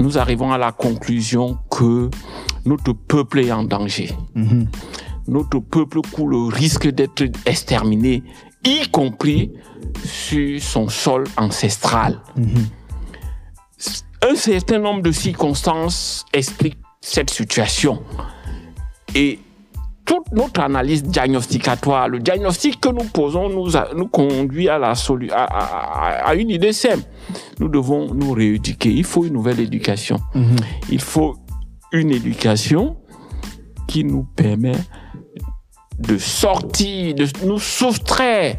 nous arrivons à la conclusion que notre peuple est en danger. Mhm. Notre peuple court le risque d'être exterminé, y compris sur son sol ancestral. Mhm. Un certain nombre de circonstances expliquent cette situation. Et toute notre analyse diagnosticatoire, le diagnostic que nous posons nous, a- nous conduit à, la solu- à, à- à une idée simple. Nous devons nous rééduquer. Il faut une nouvelle éducation. Mhm. Il faut une éducation qui nous permet de sortir, de nous soustraire,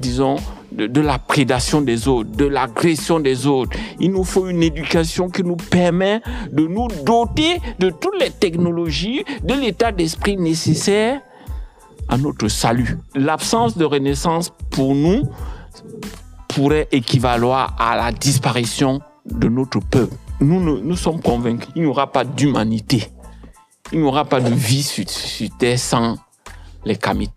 disons, de, la prédation des autres, de l'agression des autres. Il nous faut une éducation qui nous permet de nous doter de toutes les technologies, de l'état d'esprit nécessaire à notre salut. L'absence de renaissance pour nous pourrait équivaloir à la disparition de notre peuple. Nous, nous, nous sommes convaincus qu'il n'y aura pas d'humanité. Il n'y aura pas de vie sur, sur Terre sans les Kamites.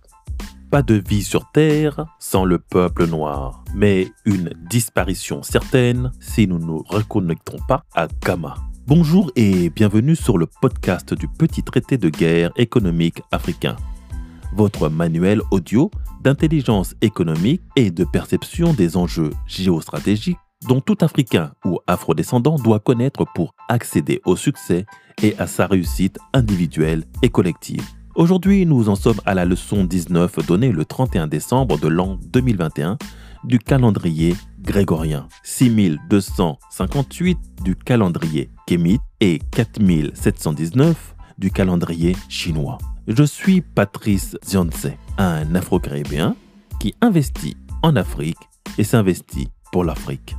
Pas de vie sur Terre sans le peuple noir, mais une disparition certaine si nous ne nous reconnectons pas à Gama. Bonjour et bienvenue sur le podcast du petit traité de guerre économique africain. Votre manuel audio d'intelligence économique et de perception des enjeux géostratégiques dont tout Africain ou Afrodescendant doit connaître pour accéder au succès et à sa réussite individuelle et collective. Aujourd'hui, nous en sommes à la leçon 19 donnée le 31 décembre de l'an 2021 du calendrier grégorien, 6258 du calendrier kémite et 4719 du calendrier chinois. Je suis Patrice Zionze, un Afro-Caribéen qui investit en Afrique et s'investit pour l'Afrique.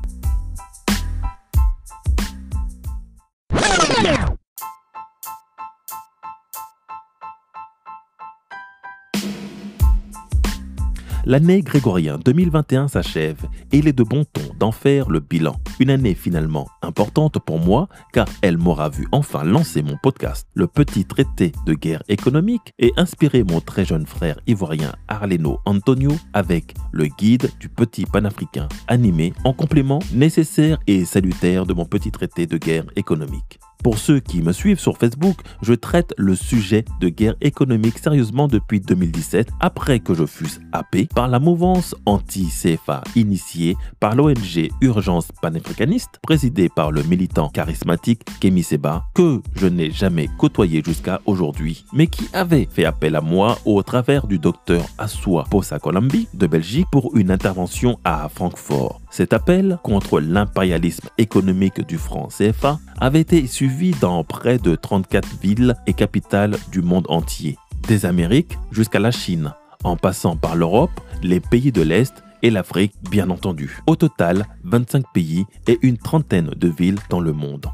L'année grégorienne 2021 s'achève et il est de bon ton d'en faire le bilan. Une année finalement importante pour moi car elle m'aura vu enfin lancer mon podcast, le petit traité de guerre économique, et inspirer mon très jeune frère ivoirien Arleno Antonio avec le guide du petit panafricain animé en complément nécessaire et salutaire de mon petit traité de guerre économique. Pour ceux qui me suivent sur Facebook, je traite le sujet de guerre économique sérieusement depuis 2017, après que je fusse happé par la mouvance anti-CFA initiée par l'ONG Urgence panafricaniste, présidée par le militant charismatique Kemi Seba, que je n'ai jamais côtoyé jusqu'à aujourd'hui, mais qui avait fait appel à moi au travers du docteur Assoua Posakolambi de Belgique pour une intervention à Francfort. Cet appel contre l'impérialisme économique du franc CFA avait été suivi dans près de 34 villes et capitales du monde entier, des Amériques jusqu'à la Chine, en passant par l'Europe, les pays de l'Est et l'Afrique bien entendu. Au total, 25 pays et une trentaine de villes dans le monde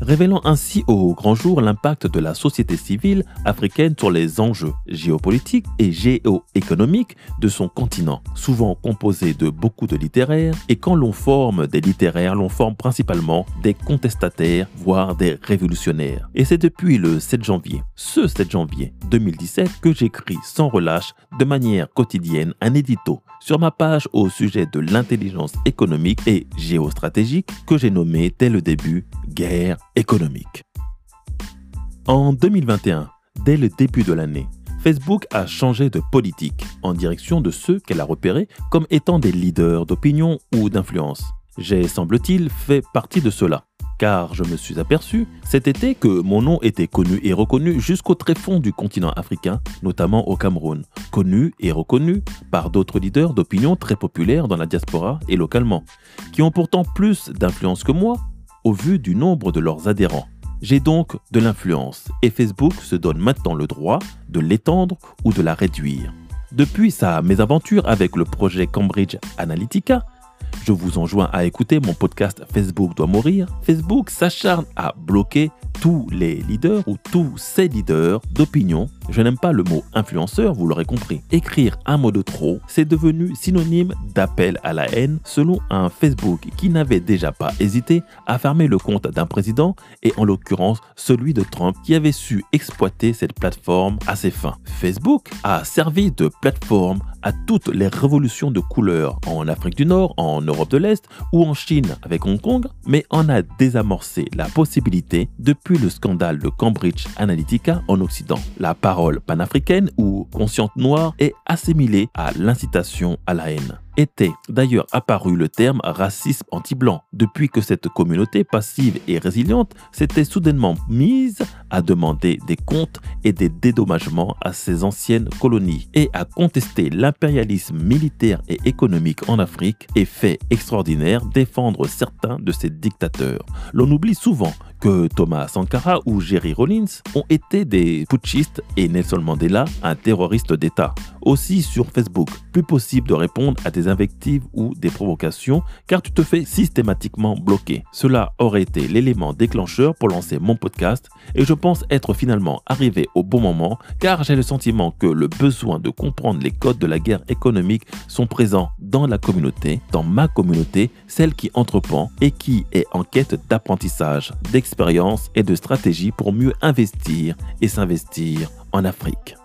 révélant ainsi au grand jour l'impact de la société civile africaine sur les enjeux géopolitiques et géoéconomiques de son continent, souvent composé de beaucoup de littéraires, et quand l'on forme des littéraires, l'on forme principalement des contestataires, voire des révolutionnaires. Et c'est depuis le 7 janvier, ce 7 janvier 2017, que j'écris sans relâche, de manière quotidienne, un édito sur ma page au sujet de l'intelligence économique et géostratégique que j'ai nommé dès le début guerre économique. En 2021, dès le début de l'année, Facebook a changé de politique en direction de ceux qu'elle a repérés comme étant des leaders d'opinion ou d'influence. J'ai, semble-t-il, fait partie de cela, car je me suis aperçu cet été que mon nom était connu et reconnu jusqu'au tréfonds du continent africain, notamment au Cameroun, connu et reconnu par d'autres leaders d'opinion très populaires dans la diaspora et localement, qui ont pourtant plus d'influence que moi au vu du nombre de leurs adhérents. J'ai donc de l'influence et Facebook se donne maintenant le droit de l'étendre ou de la réduire. Depuis sa mésaventure avec le projet Cambridge Analytica, je vous enjoins à écouter mon podcast Facebook doit mourir. Facebook s'acharne à bloquer tous les leaders ou tous ces leaders d'opinion. Je n'aime pas le mot influenceur, vous l'aurez compris. Écrire un mot de trop, c'est devenu synonyme d'appel à la haine selon un Facebook qui n'avait déjà pas hésité à fermer le compte d'un président et en l'occurrence celui de Trump qui avait su exploiter cette plateforme à ses fins. Facebook a servi de plateforme à toutes les révolutions de couleurs en Afrique du Nord, en Europe de l'Est ou en Chine avec Hong Kong, mais en a désamorcé la possibilité depuis le scandale de Cambridge Analytica en Occident. La parole panafricaine ou consciente noire est assimilée à l'incitation à la haine était d'ailleurs apparu le terme racisme anti-blanc, depuis que cette communauté passive et résiliente s'était soudainement mise à demander des comptes et des dédommagements à ses anciennes colonies et à contester l'impérialisme militaire et économique en Afrique et fait extraordinaire défendre certains de ses dictateurs. L'on oublie souvent que Thomas Sankara ou Jerry Rollins ont été des putschistes et Nelson Mandela un terroriste d'État. Aussi sur Facebook, plus possible de répondre à des invectives ou des provocations car tu te fais systématiquement bloquer. Cela aurait été l'élément déclencheur pour lancer mon podcast et je pense être finalement arrivé au bon moment car j'ai le sentiment que le besoin de comprendre les codes de la guerre économique sont présents dans la communauté, dans ma communauté, celle qui entreprend et qui est en quête d'apprentissage, d'expérience et de stratégie pour mieux investir et s'investir en Afrique.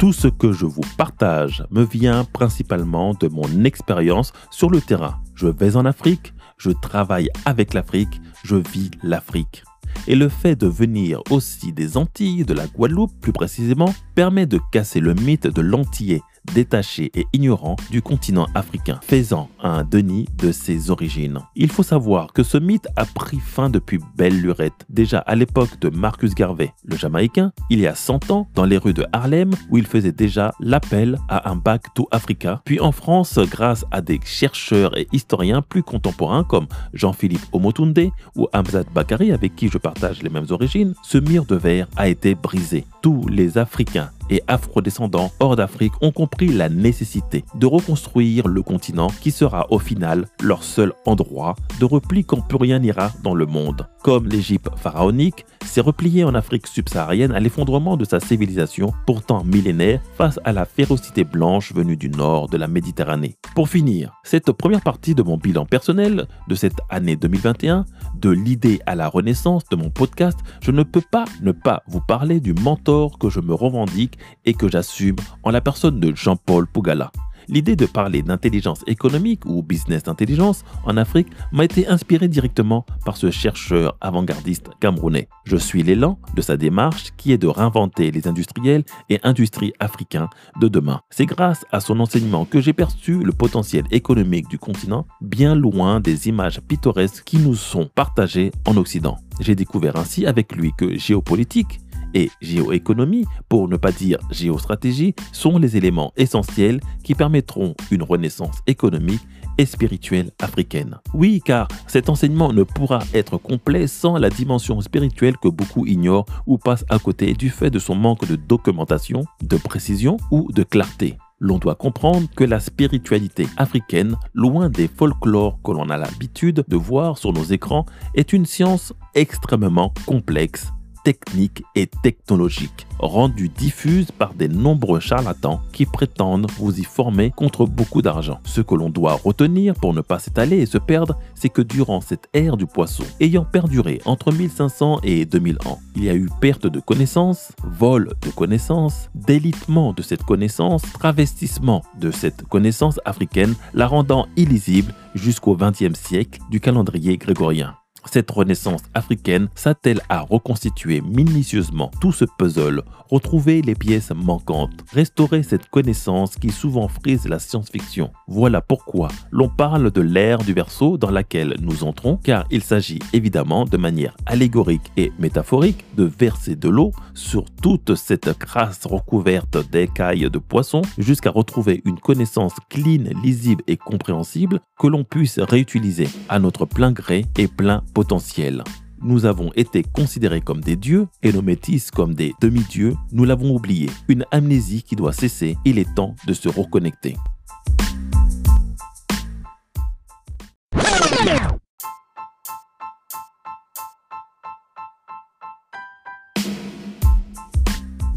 Tout ce que je vous partage me vient principalement de mon expérience sur le terrain. Je vais en Afrique, je travaille avec l'Afrique, je vis l'Afrique. Et le fait de venir aussi des Antilles, de la Guadeloupe plus précisément, permet de casser le mythe de l'antillais détaché et ignorant du continent africain, faisant un Denis de ses origines. Il faut savoir que ce mythe a pris fin depuis belle lurette, déjà à l'époque de Marcus Garvey, le Jamaïcain, il y a 100 ans, dans les rues de Harlem, où il faisait déjà l'appel à un bac to Africa, puis en France, grâce à des chercheurs et historiens plus contemporains comme Jean-Philippe Omotunde ou Hamzat Bakari, avec qui je partage les mêmes origines, ce mur de verre a été brisé. Tous les Africains et afro-descendants hors d'Afrique ont compris la nécessité de reconstruire le continent qui sera au final leur seul endroit de repli quand plus rien n'ira dans le monde. Comme l'Égypte pharaonique s'est repliée en Afrique subsaharienne à l'effondrement de sa civilisation, pourtant millénaire, face à la férocité blanche venue du nord de la Méditerranée. Pour finir, cette première partie de mon bilan personnel de cette année 2021, de l'idée à la renaissance de mon podcast, je ne peux pas ne pas vous parler du mentor que je me revendique et que j'assume en la personne de Jean-Paul Pougala. L'idée de parler d'intelligence économique ou business intelligence en Afrique m'a été inspirée directement par ce chercheur avant-gardiste camerounais. Je suis l'élan de sa démarche qui est de réinventer les industriels et industries africains de demain. C'est grâce à son enseignement que j'ai perçu le potentiel économique du continent bien loin des images pittoresques qui nous sont partagées en Occident. J'ai découvert ainsi avec lui que géopolitique, et géoéconomie, pour ne pas dire géostratégie, sont les éléments essentiels qui permettront une renaissance économique et spirituelle africaine. Oui, car cet enseignement ne pourra être complet sans la dimension spirituelle que beaucoup ignorent ou passent à côté du fait de son manque de documentation, de précision ou de clarté. L'on doit comprendre que la spiritualité africaine, loin des folklores que l'on a l'habitude de voir sur nos écrans, est une science extrêmement complexe technique et technologique, rendue diffuse par des nombreux charlatans qui prétendent vous y former contre beaucoup d'argent. Ce que l'on doit retenir pour ne pas s'étaler et se perdre, c'est que durant cette ère du poisson, ayant perduré entre 1500 et 2000 ans, il y a eu perte de connaissances, vol de connaissances, délitement de cette connaissance, travestissement de cette connaissance africaine, la rendant illisible jusqu'au XXe siècle du calendrier grégorien. Cette renaissance africaine s'attelle à reconstituer minutieusement tout ce puzzle, retrouver les pièces manquantes, restaurer cette connaissance qui souvent frise la science-fiction. Voilà pourquoi l'on parle de l'ère du verso dans laquelle nous entrons, car il s'agit évidemment de manière allégorique et métaphorique de verser de l'eau sur toute cette crasse recouverte d'écailles de poissons jusqu'à retrouver une connaissance clean, lisible et compréhensible que l'on puisse réutiliser à notre plein gré et plein potentiel. Nous avons été considérés comme des dieux et nos métis comme des demi-dieux. Nous l'avons oublié. Une amnésie qui doit cesser. Il est temps de se reconnecter.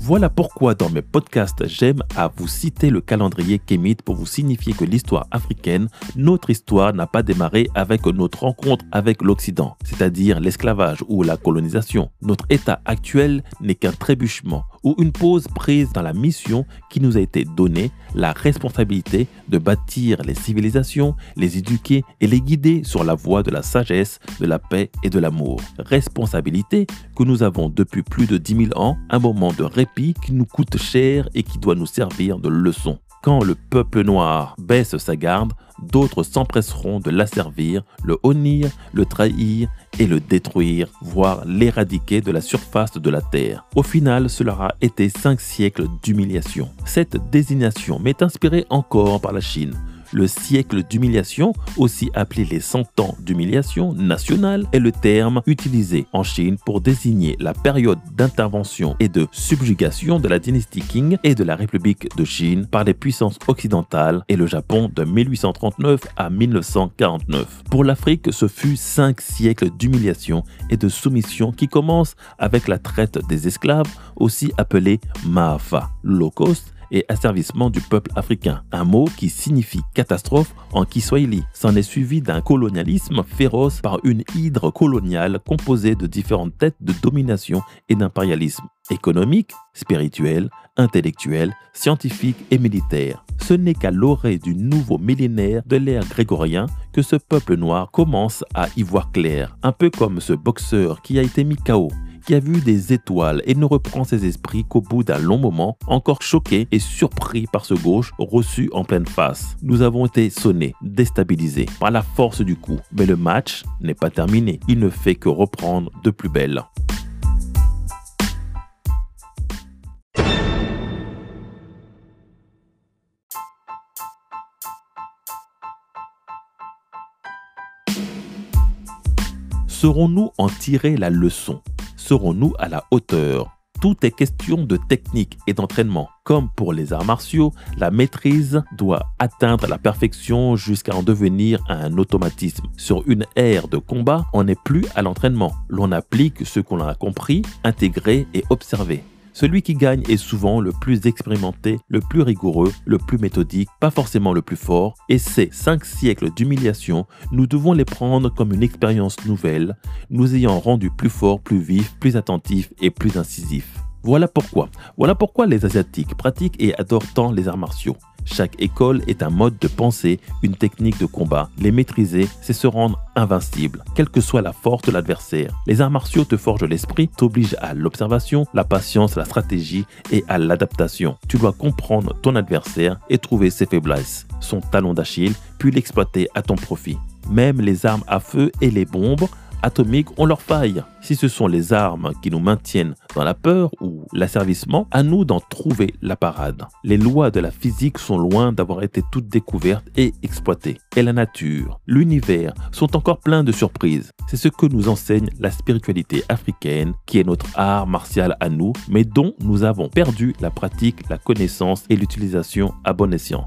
Voilà pourquoi dans mes podcasts, j'aime à vous citer le calendrier kémite pour vous signifier que l'histoire africaine, notre histoire n'a pas démarré avec notre rencontre avec l'Occident, c'est-à-dire l'esclavage ou la colonisation. Notre état actuel n'est qu'un trébuchement ou une pause prise dans la mission qui nous a été donnée, la responsabilité de bâtir les civilisations, les éduquer et les guider sur la voie de la sagesse, de la paix et de l'amour. Responsabilité que nous avons depuis plus de 10 000 ans, un moment de qui nous coûte cher et qui doit nous servir de leçon. Quand le peuple noir baisse sa garde, d'autres s'empresseront de l'asservir, le honnir, le trahir et le détruire, voire l'éradiquer de la surface de la terre. Au final, cela aura été cinq siècles d'humiliation. Cette désignation m'est inspirée encore par la Chine le siècle d'humiliation, aussi appelé les cent ans d'humiliation nationale, est le terme utilisé en Chine pour désigner la période d'intervention et de subjugation de la dynastie Qing et de la République de Chine par les puissances occidentales et le Japon de 1839 à 1949. Pour l'Afrique, ce fut cinq siècles d'humiliation et de soumission qui commencent avec la traite des esclaves, aussi appelée Maafa. Low cost et asservissement du peuple africain, un mot qui signifie catastrophe en Kiswahili. S'en est suivi d'un colonialisme féroce par une hydre coloniale composée de différentes têtes de domination et d'impérialisme économique, spirituel, intellectuel, scientifique et militaire. Ce n'est qu'à l'orée du nouveau millénaire de l'ère grégorien que ce peuple noir commence à y voir clair, un peu comme ce boxeur qui a été mis KO qui a vu des étoiles et ne reprend ses esprits qu'au bout d'un long moment, encore choqué et surpris par ce gauche reçu en pleine face. Nous avons été sonnés, déstabilisés par la force du coup, mais le match n'est pas terminé. Il ne fait que reprendre de plus belle. Saurons-nous en tirer la leçon? Serons-nous à la hauteur? Tout est question de technique et d'entraînement. Comme pour les arts martiaux, la maîtrise doit atteindre la perfection jusqu'à en devenir un automatisme. Sur une ère de combat, on n'est plus à l'entraînement. L'on applique ce qu'on a compris, intégré et observé. Celui qui gagne est souvent le plus expérimenté, le plus rigoureux, le plus méthodique, pas forcément le plus fort, et ces cinq siècles d'humiliation, nous devons les prendre comme une expérience nouvelle, nous ayant rendu plus forts, plus vifs, plus attentifs et plus incisifs. Voilà pourquoi. Voilà pourquoi les Asiatiques pratiquent et adorent tant les arts martiaux. Chaque école est un mode de pensée, une technique de combat. Les maîtriser, c'est se rendre invincible, quelle que soit la force de l'adversaire. Les arts martiaux te forgent l'esprit, t'obligent à l'observation, la patience, la stratégie et à l'adaptation. Tu dois comprendre ton adversaire et trouver ses faiblesses, son talon d'Achille, puis l'exploiter à ton profit. Même les armes à feu et les bombes atomiques ont leur faille. Si ce sont les armes qui nous maintiennent dans la peur ou l'asservissement, à nous d'en trouver la parade. Les lois de la physique sont loin d'avoir été toutes découvertes et exploitées. Et la nature, l'univers sont encore pleins de surprises. C'est ce que nous enseigne la spiritualité africaine, qui est notre art martial à nous, mais dont nous avons perdu la pratique, la connaissance et l'utilisation à bon escient.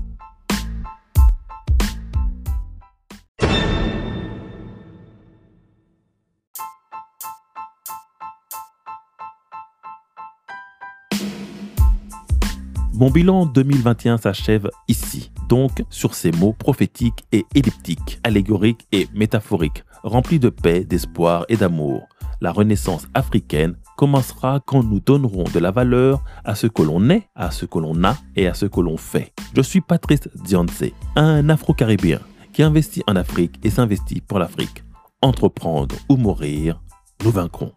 Mon bilan 2021 s'achève ici, donc sur ces mots prophétiques et elliptiques, allégoriques et métaphoriques, remplis de paix, d'espoir et d'amour. La renaissance africaine commencera quand nous donnerons de la valeur à ce que l'on est, à ce que l'on a et à ce que l'on fait. Je suis Patrice Dianse, un Afro-Caribéen qui investit en Afrique et s'investit pour l'Afrique. Entreprendre ou mourir, nous vaincrons.